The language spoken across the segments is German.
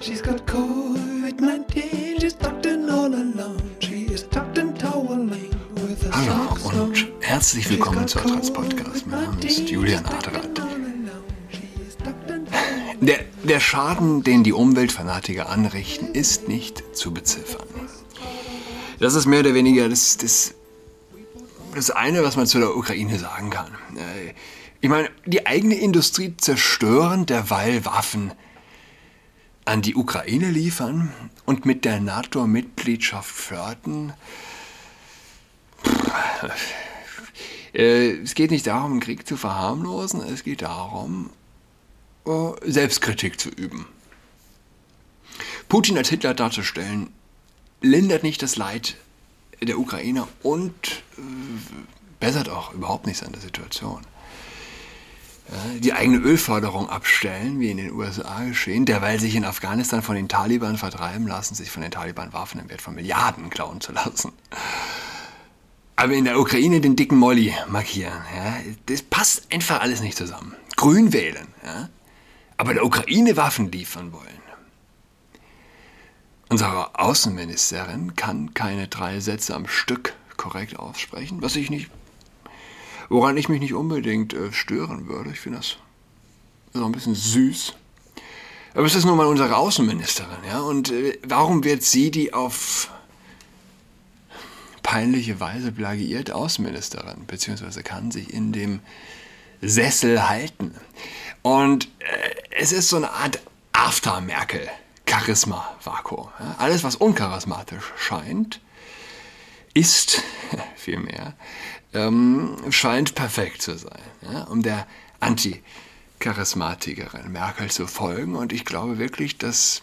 She's got COVID-19, she's tucked in all alone. She is tucked in toweling with a Hallo und herzlich willkommen zu Adrats Podcast. Mein Name ist Julian Adrat. Der, der Schaden, den die Umweltfanatiker anrichten, ist nicht zu beziffern. Das ist mehr oder weniger das, das, das eine, was man zu der Ukraine sagen kann. Äh, Ich meine, die eigene Industrie zerstören, derweil Waffen an die Ukraine liefern und mit der NATO-Mitgliedschaft fördern. Äh, Es geht nicht darum, einen Krieg zu verharmlosen, es geht darum, äh, Selbstkritik zu üben. Putin als Hitler darzustellen, lindert nicht das Leid der Ukrainer und äh, bessert auch überhaupt nichts an der Situation. Die eigene Ölförderung abstellen, wie in den USA geschehen, derweil sich in Afghanistan von den Taliban vertreiben lassen, sich von den Taliban Waffen im Wert von Milliarden klauen zu lassen. Aber in der Ukraine den dicken Molly markieren, ja, das passt einfach alles nicht zusammen. Grün wählen, ja, aber der Ukraine Waffen liefern wollen. Unsere Außenministerin kann keine drei Sätze am Stück korrekt aussprechen, was ich nicht, woran ich mich nicht unbedingt äh, stören würde. Ich finde das so ein bisschen süß. Aber es ist nun mal unsere Außenministerin, ja, und äh, warum wird sie die auf peinliche Weise plagiiert Außenministerin, beziehungsweise kann sich in dem Sessel halten. Und äh, es ist so eine Art After-Merkel-Charisma-Vakuum. Ja? Alles, was uncharismatisch scheint, ist vielmehr, ähm, scheint perfekt zu sein, ja? um der Anti-Charismatikerin Merkel zu folgen. Und ich glaube wirklich, dass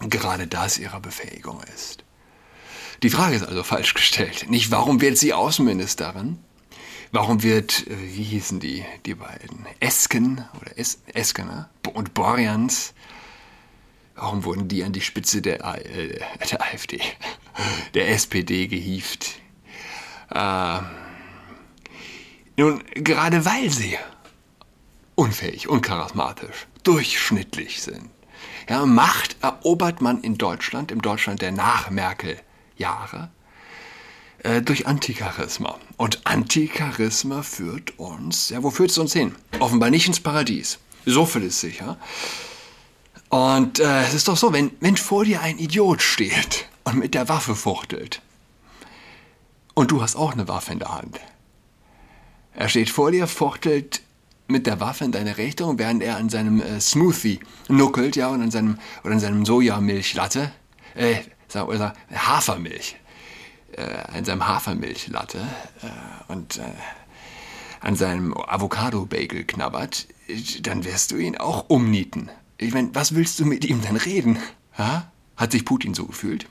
gerade das ihre Befähigung ist. Die Frage ist also falsch gestellt. Nicht, warum wird sie Außenministerin? Warum wird, äh, wie hießen die, die beiden? Esken oder es Eskener und Borjans, warum wurden die an die Spitze der, äh, der AfD, der SPD gehievt? Äh, nun, gerade weil sie unfähig, uncharismatisch, durchschnittlich sind. Ja, Macht erobert man in Deutschland, im Deutschland der Nach-Merkel-Jahre, äh, durch Anticharisma. Und Anticharisma führt uns, ja, wo führt es uns hin? Offenbar nicht ins Paradies. So viel ist sicher. Und äh, es ist doch so, wenn, wenn vor dir ein Idiot steht und mit der Waffe fuchtelt, und du hast auch eine Waffe in der Hand, er steht vor dir, fuchtelt mit der Waffe in deine Richtung, während er an seinem äh, Smoothie nuckelt, ja, und an seinem, oder an seinem Sojamilchlatte, äh, oder Hafermilch, äh, an seinem Hafermilchlatte äh, und äh, an seinem Avocado-Bagel knabbert, dann wirst du ihn auch umnieten. Ich meine, was willst du mit ihm denn reden? Ha? Hat sich Putin so gefühlt?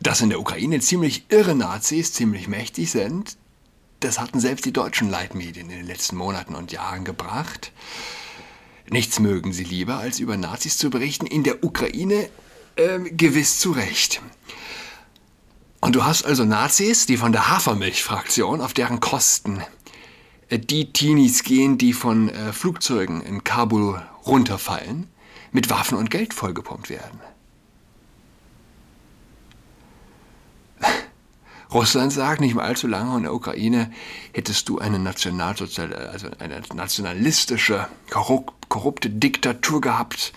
Dass in der Ukraine ziemlich irre Nazis ziemlich mächtig sind, das hatten selbst die deutschen Leitmedien in den letzten Monaten und Jahren gebracht. Nichts mögen sie lieber, als über Nazis zu berichten. In der Ukraine ähm, gewiss zu Recht. Und du hast also Nazis, die von der Hafermilch-Fraktion auf deren Kosten äh, die Teenies gehen, die von äh, Flugzeugen in Kabul runterfallen, mit Waffen und Geld vollgepumpt werden. Russland sagt, nicht mal allzu lange in der Ukraine hättest du eine, Nationalsozial also eine nationalistische, korrup korrupte Diktatur gehabt,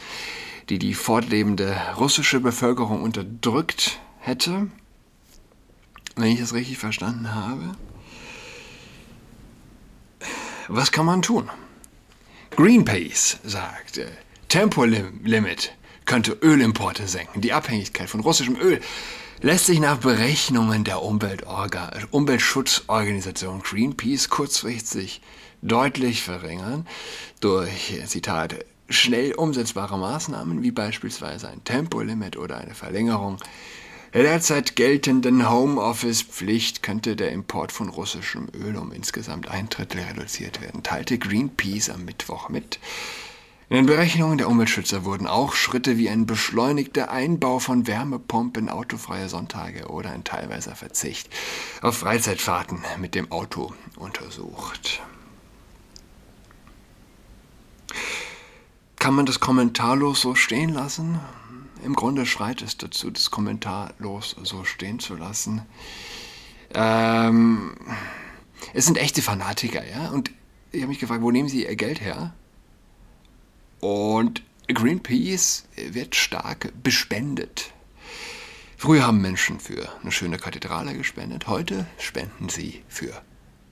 die die fortlebende russische Bevölkerung unterdrückt hätte. Wenn ich das richtig verstanden habe. Was kann man tun? Greenpeace sagt, äh, Tempolimit könnte Ölimporte senken. Die Abhängigkeit von russischem Öl lässt sich nach Berechnungen der Umweltorga Umweltschutzorganisation Greenpeace kurzfristig deutlich verringern durch, Zitat, schnell umsetzbare Maßnahmen wie beispielsweise ein Tempolimit oder eine Verlängerung der derzeit geltenden Homeoffice-Pflicht könnte der Import von russischem Öl um insgesamt ein Drittel reduziert werden, teilte Greenpeace am Mittwoch mit. In den Berechnungen der Umweltschützer wurden auch Schritte wie ein beschleunigter Einbau von Wärmepumpen, autofreie Sonntage oder ein teilweiser Verzicht auf Freizeitfahrten mit dem Auto untersucht. kann man das kommentarlos so stehen lassen? Im Grunde schreit es dazu, das kommentarlos so stehen zu lassen. Ähm, es sind echte Fanatiker, ja. Und ich habe mich gefragt, wo nehmen sie ihr Geld her? Und Greenpeace wird stark bespendet. Früher haben Menschen für eine schöne Kathedrale gespendet, heute spenden sie für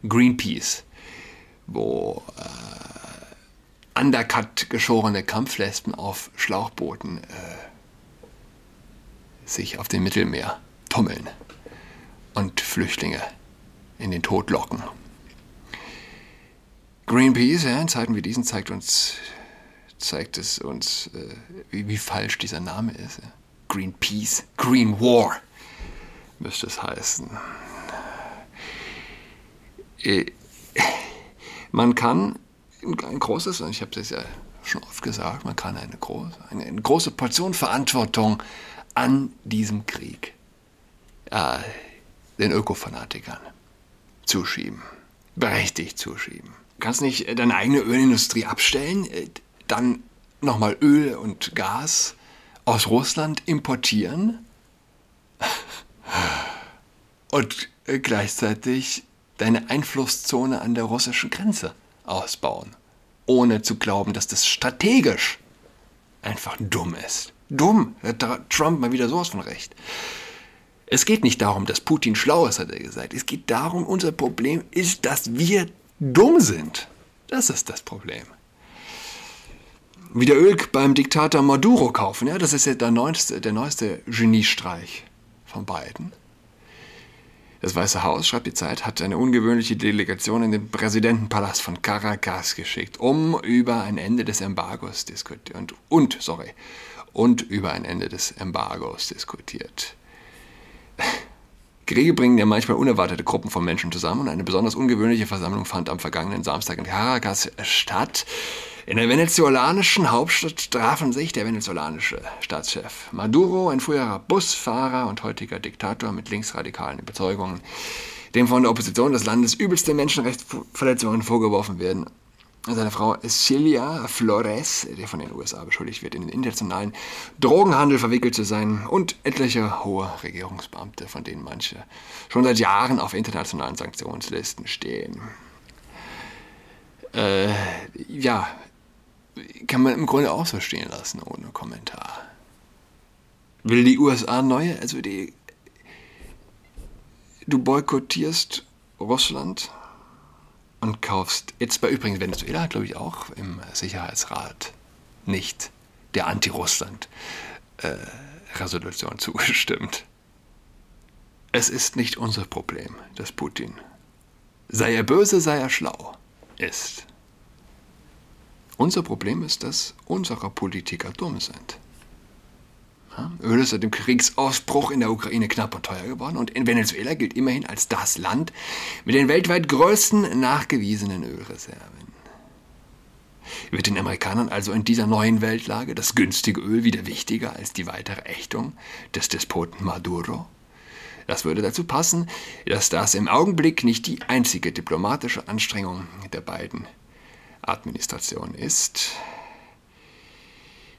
Greenpeace, wo äh, undercut geschorene Kampflespen auf Schlauchbooten äh, sich auf dem Mittelmeer tummeln und Flüchtlinge in den Tod locken. Greenpeace, ja, in Zeiten wie diesen zeigt uns, zeigt es uns, äh, wie, wie, falsch dieser Name ist. Greenpeace, Green War müsste es heißen. Äh, man kann ein großes, und ich habe es ja schon oft gesagt, man kann eine große, eine, eine große Portion Verantwortung an diesem Krieg äh, den Ökofanatikern zuschieben. Berechtigt zuschieben. Du kannst nicht deine eigene Ölindustrie abstellen, äh, dann nochmal Öl und Gas aus Russland importieren und äh, gleichzeitig deine Einflusszone an der russischen Grenze ausbauen, ohne zu glauben, dass das strategisch einfach dumm ist. Dumm, hat Trump mal wieder sowas von recht. Es geht nicht darum, dass Putin schlau ist, hat er gesagt. Es geht darum, unser Problem ist, dass wir dumm sind. Das ist das Problem. Wieder Öl beim Diktator Maduro kaufen, ja, das ist ja der neueste, der neueste Geniestreich von beiden. Das Weiße Haus, schreibt die Zeit, hat eine ungewöhnliche Delegation in den Präsidentenpalast von Caracas geschickt, um über ein Ende des Embargos diskutiert und, und sorry, und über ein Ende des Embargos diskutiert. Kriege bringen ja manchmal unerwartete Gruppen von Menschen zusammen und eine besonders ungewöhnliche Versammlung fand am vergangenen Samstag in Caracas statt. In der venezolanischen Hauptstadt trafen sich der venezolanische Staatschef Maduro, ein früherer Busfahrer und heutiger Diktator mit linksradikalen Überzeugungen, dem von der Opposition des Landes übelste Menschenrechtsverletzungen vorgeworfen werden, seine Frau Celia Flores, der von den USA beschuldigt wird, in den internationalen Drogenhandel verwickelt zu sein und etliche hohe Regierungsbeamte, von denen manche schon seit Jahren auf internationalen Sanktionslisten stehen. Äh, ja, kann man im Grunde auch so stehen lassen, ohne Kommentar. Will die USA neue, also die, du boykottierst Russland, und kaufst jetzt bei übrigens Venezuela, glaube ich, auch im Sicherheitsrat nicht der Anti-Russland-Resolution äh, zugestimmt. Es ist nicht unser Problem, dass Putin, sei er böse, sei er schlau, ist. Unser Problem ist, dass unsere Politiker dumm sind. Öl ist seit dem Kriegsausbruch in der Ukraine knapp und teuer geworden und in Venezuela gilt immerhin als das Land mit den weltweit größten nachgewiesenen Ölreserven. Wird den Amerikanern also in dieser neuen Weltlage das günstige Öl wieder wichtiger als die weitere Ächtung des Despoten Maduro? Das würde dazu passen, dass das im Augenblick nicht die einzige diplomatische Anstrengung der beiden Administrationen ist.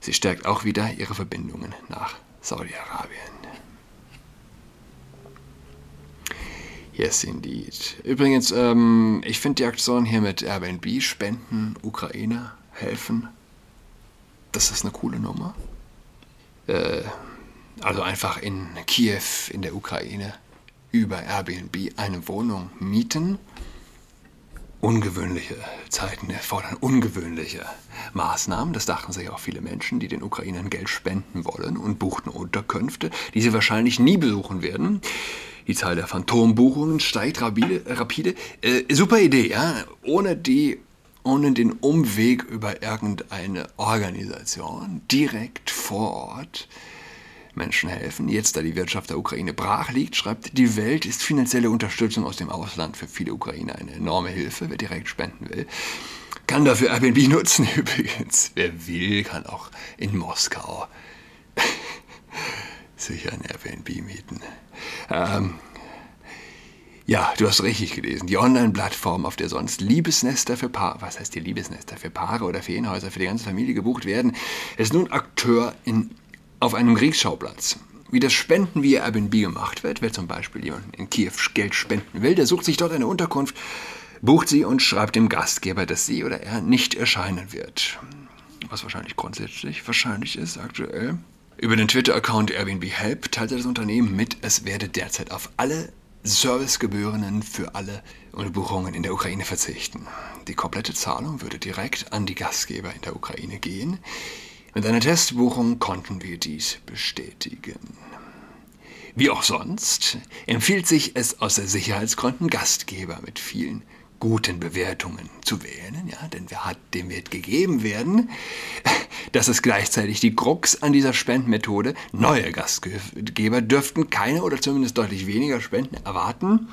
Sie stärkt auch wieder ihre Verbindungen nach Saudi-Arabien. Yes, indeed. Übrigens, ähm, ich finde die Aktion hier mit Airbnb, Spenden, Ukraine, helfen, das ist eine coole Nummer. Äh, also einfach in Kiew, in der Ukraine, über Airbnb eine Wohnung mieten ungewöhnliche Zeiten erfordern ungewöhnliche Maßnahmen. Das dachten sich auch viele Menschen, die den Ukrainern Geld spenden wollen und buchten Unterkünfte, die sie wahrscheinlich nie besuchen werden. Die Zahl der Phantombuchungen steigt rapide. rapide. Äh, super Idee, ja. Ohne die ohne den Umweg über irgendeine Organisation direkt vor Ort Menschen helfen. Jetzt, da die Wirtschaft der Ukraine brach liegt, schreibt die Welt, ist finanzielle Unterstützung aus dem Ausland für viele Ukrainer eine enorme Hilfe, wer direkt spenden will. Kann dafür Airbnb nutzen übrigens. Wer will, kann auch in Moskau sich ein Airbnb mieten. Ähm, Ja, du hast richtig gelesen. Die Online-Plattform, auf der sonst Liebesnester für Paare, was heißt die Liebesnester für Paare oder Ferienhäuser für die ganze Familie gebucht werden, ist nun Akteur in, auf einem Kriegsschauplatz. Wie das Spenden via Airbnb gemacht wird, wer zum Beispiel jemanden in Kiew Geld spenden will, der sucht sich dort eine Unterkunft, bucht sie und schreibt dem Gastgeber, dass sie oder er nicht erscheinen wird. Was wahrscheinlich grundsätzlich wahrscheinlich ist aktuell. Über den Twitter-Account Airbnb Help teilte das Unternehmen mit, es werde derzeit auf alle Servicegebühren für alle Buchungen in der Ukraine verzichten. Die komplette Zahlung würde direkt an die Gastgeber in der Ukraine gehen. Mit einer Testbuchung konnten wir dies bestätigen. Wie auch sonst empfiehlt sich es aus Sicherheitsgründen, Gastgeber mit vielen guten Bewertungen zu wählen, ja, denn wer hat, dem wird gegeben werden. Das ist gleichzeitig die Krux an dieser Spendenmethode. Neue Gastgeber dürften keine oder zumindest deutlich weniger Spenden erwarten.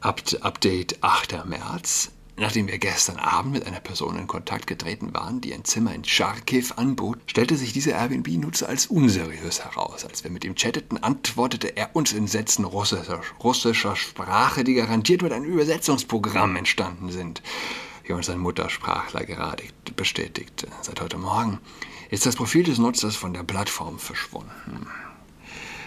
Update 8. März. Nachdem wir gestern Abend mit einer Person in Kontakt getreten waren, die ein Zimmer in Charkiw anbot, stellte sich dieser Airbnb-Nutzer als unseriös heraus. Als wir mit ihm chatteten, antwortete er uns in Sätzen russischer, russischer Sprache, die garantiert mit einem Übersetzungsprogramm entstanden sind, wie uns ein Muttersprachler gerade bestätigte. Seit heute Morgen ist das Profil des Nutzers von der Plattform verschwunden.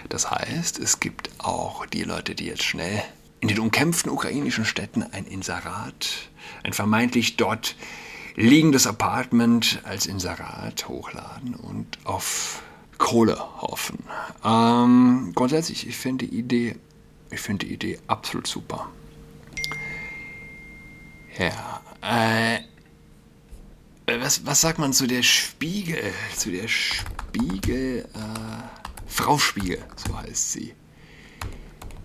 Das heißt, es gibt auch die Leute, die jetzt schnell in den umkämpften ukrainischen Städten ein Inserat, ein vermeintlich dort liegendes Apartment als Inserat hochladen und auf Kohle hoffen. Ähm, grundsätzlich, ich finde die Idee, ich finde die Idee absolut super. Ja, äh, was, was sagt man zu der Spiegel, zu der Spiegel, äh, Frau Spiegel, so heißt sie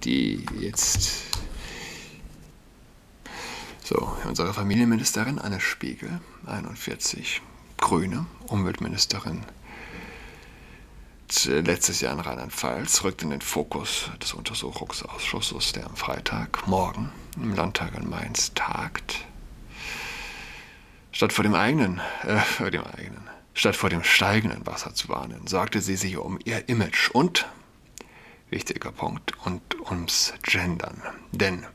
die jetzt so, unsere Familienministerin Anne Spiegel, 41, Grüne, Umweltministerin letztes Jahr in Rheinland-Pfalz, rückt in den Fokus des Untersuchungsausschusses, der am Freitag, morgen, im Landtag in Mainz tagt. Statt vor dem eigenen, äh, vor dem eigenen, statt vor dem steigenden Wasser zu warnen, sorgte sie sich um ihr Image und wichtiger Punkt, und ums Gendern. Denn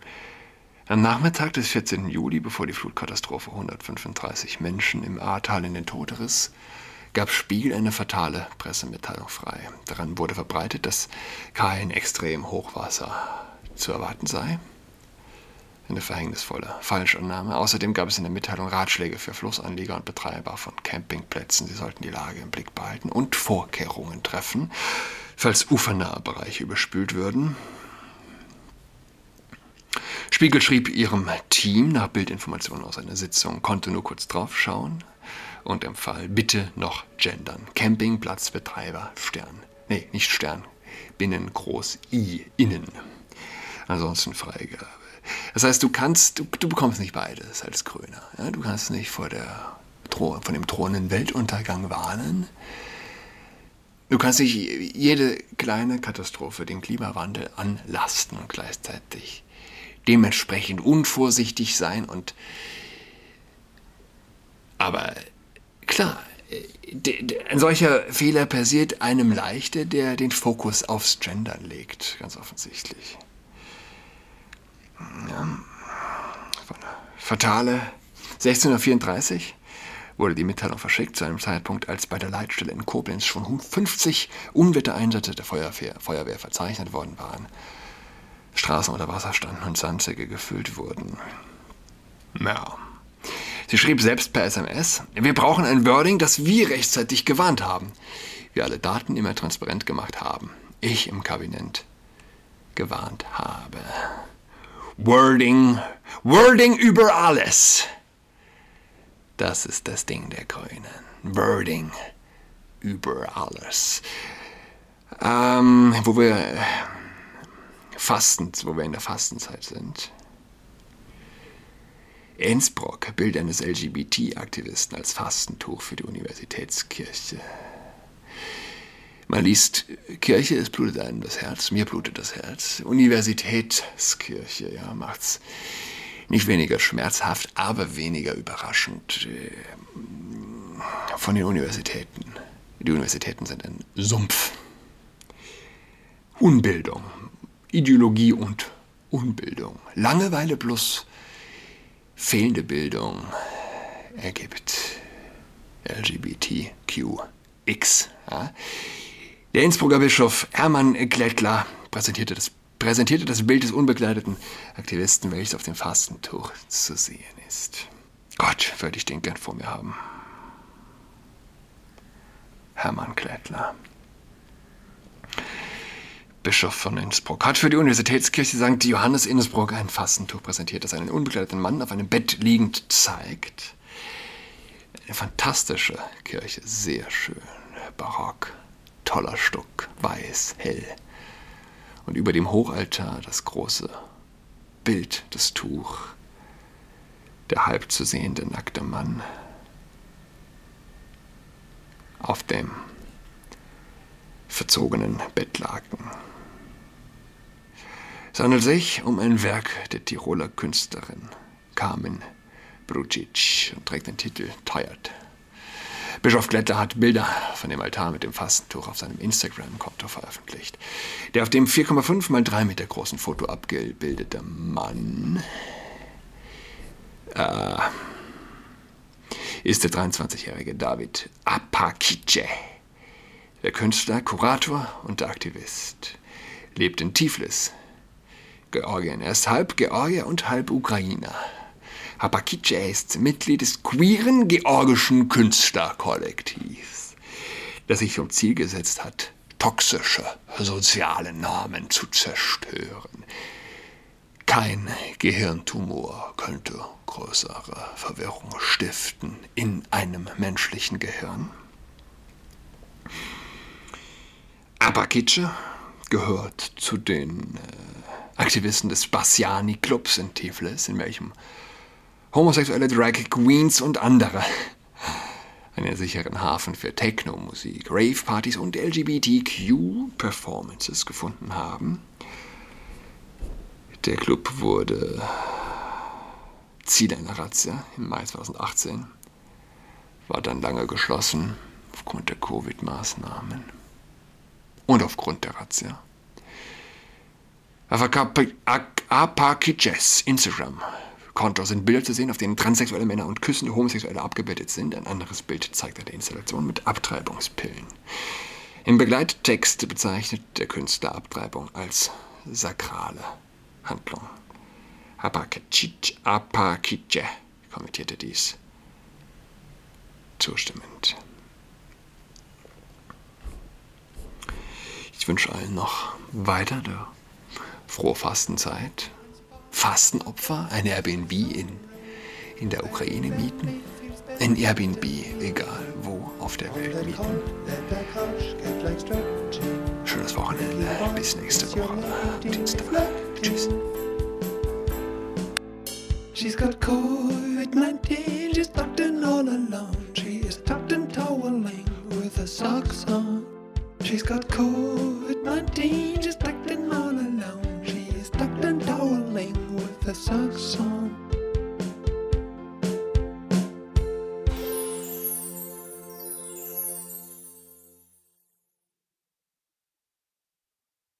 am Nachmittag des 14. Juli, bevor die Flutkatastrophe 135 Menschen im Ahrtal in den Tod riss, gab Spiegel eine fatale Pressemitteilung frei. Daran wurde verbreitet, dass kein extrem Hochwasser zu erwarten sei. Eine verhängnisvolle Falschannahme. Außerdem gab es in der Mitteilung Ratschläge für Flussanlieger und Betreiber von Campingplätzen. Sie sollten die Lage im Blick behalten und Vorkehrungen treffen, falls ufernahe Bereiche überspült würden. Spiegel schrieb ihrem Team nach Bildinformationen aus einer Sitzung, konnte nur kurz draufschauen und empfahl, bitte noch gendern. Campingplatzbetreiber, Stern. Nee, nicht Stern. Binnen groß I, innen. Ansonsten Freigabe. Das heißt, du kannst, du, du bekommst nicht beides als Grüner. Ja? Du kannst nicht vor, der, von dem drohenden Weltuntergang warnen. Du kannst nicht jede kleine Katastrophe dem Klimawandel anlasten und gleichzeitig dementsprechend unvorsichtig sein und aber klar, ein solcher Fehler passiert einem leichter, der den Fokus aufs Gendern legt, ganz offensichtlich. Fatale 1634 wurde die Mitteilung verschickt zu einem Zeitpunkt, als bei der Leitstelle in Koblenz schon 50 Unwettereinsätze der Feuerwehr, Feuerwehr verzeichnet worden waren. Straßen unter Wasser standen und Sandsäcke gefüllt wurden. Ja. Sie schrieb selbst per SMS, wir brauchen ein Wording, das wir rechtzeitig gewarnt haben. Wir alle Daten immer transparent gemacht haben. Ich im Kabinett gewarnt habe. Wording, Wording über alles. Das ist das Ding der Grünen. Wording über alles. Ähm, wo wir Fastens, wo wir in der Fastenzeit sind. Innsbruck, Bild eines LGBT-Aktivisten als Fastentuch für die Universitätskirche. Man liest, Kirche, es blutet einem das Herz, mir blutet das Herz. Universitätskirche, ja, macht's nicht weniger schmerzhaft, aber weniger überraschend äh, von den Universitäten. Die Universitäten sind ein Sumpf. Unbildung, Ideologie und Unbildung, Langeweile plus fehlende Bildung ergibt LGBTQX. Ja. Der Innsbrucker Bischof Hermann Klettler präsentierte das, präsentierte das Bild des unbekleideten Aktivisten, welches auf dem Fastentuch zu sehen ist. Gott, würde ich den gern vor mir haben. Hermann Klettler. Bischof von Innsbruck, hat für die Universitätskirche St. Johannes Innsbruck ein Fastentuch präsentiert, das einen unbekleideten Mann auf einem Bett liegend zeigt. Eine fantastische Kirche, sehr schön, barock, toller Stuck, weiß, hell. Und über dem Hochaltar das große Bild, das Tuch, der halb zu sehende nackte Mann auf dem verzogenen Bettlaken. Es handelt sich um ein Werk der Tiroler Künstlerin Carmen Brucic und trägt den Titel Tired. Bischof Glätter hat Bilder von dem Altar mit dem Fastentuch auf seinem Instagram-Konto veröffentlicht. Der auf dem 4,5 mal 3 Meter großen Foto abgebildete Mann äh, ist der 23-jährige David Apakice. Der Künstler, Kurator und Aktivist lebt in Tiflis Georgien. Er ist halb Georgier und halb Ukrainer. Hapakice ist Mitglied des queeren georgischen Künstlerkollektivs, das sich zum Ziel gesetzt hat, toxische soziale Normen zu zerstören. Kein Gehirntumor könnte größere Verwirrung stiften in einem menschlichen Gehirn. Apakice gehört zu den äh, Aktivisten des Bassiani Clubs in Tiflis, in welchem homosexuelle Drag Queens und andere einen sicheren Hafen für Techno-Musik, Rave-Partys und LGBTQ-Performances gefunden haben. Der Club wurde Ziel einer Razzia im Mai 2018, war dann lange geschlossen aufgrund der Covid-Maßnahmen und aufgrund der Razzia. Apakiches Instagram Konto sind Bilder zu sehen, auf denen transsexuelle Männer und küssende Homosexuelle abgebildet sind. Ein anderes Bild zeigt eine Installation mit Abtreibungspillen. Im Begleittext bezeichnet der Künstler Abtreibung als sakrale Handlung. Apakice kommentierte dies zustimmend. Ich wünsche allen noch weiter frohe Fastenzeit, Fastenopfer, ein Airbnb in, in der Ukraine mieten, ein Airbnb, egal wo auf der Welt mieten. Schönes Wochenende, bis nächste Woche. Tschüss. She's got COVID-19, she's tucked in all alone. She is tucked in toweling with her socks on. She's got COVID-19 sucks on.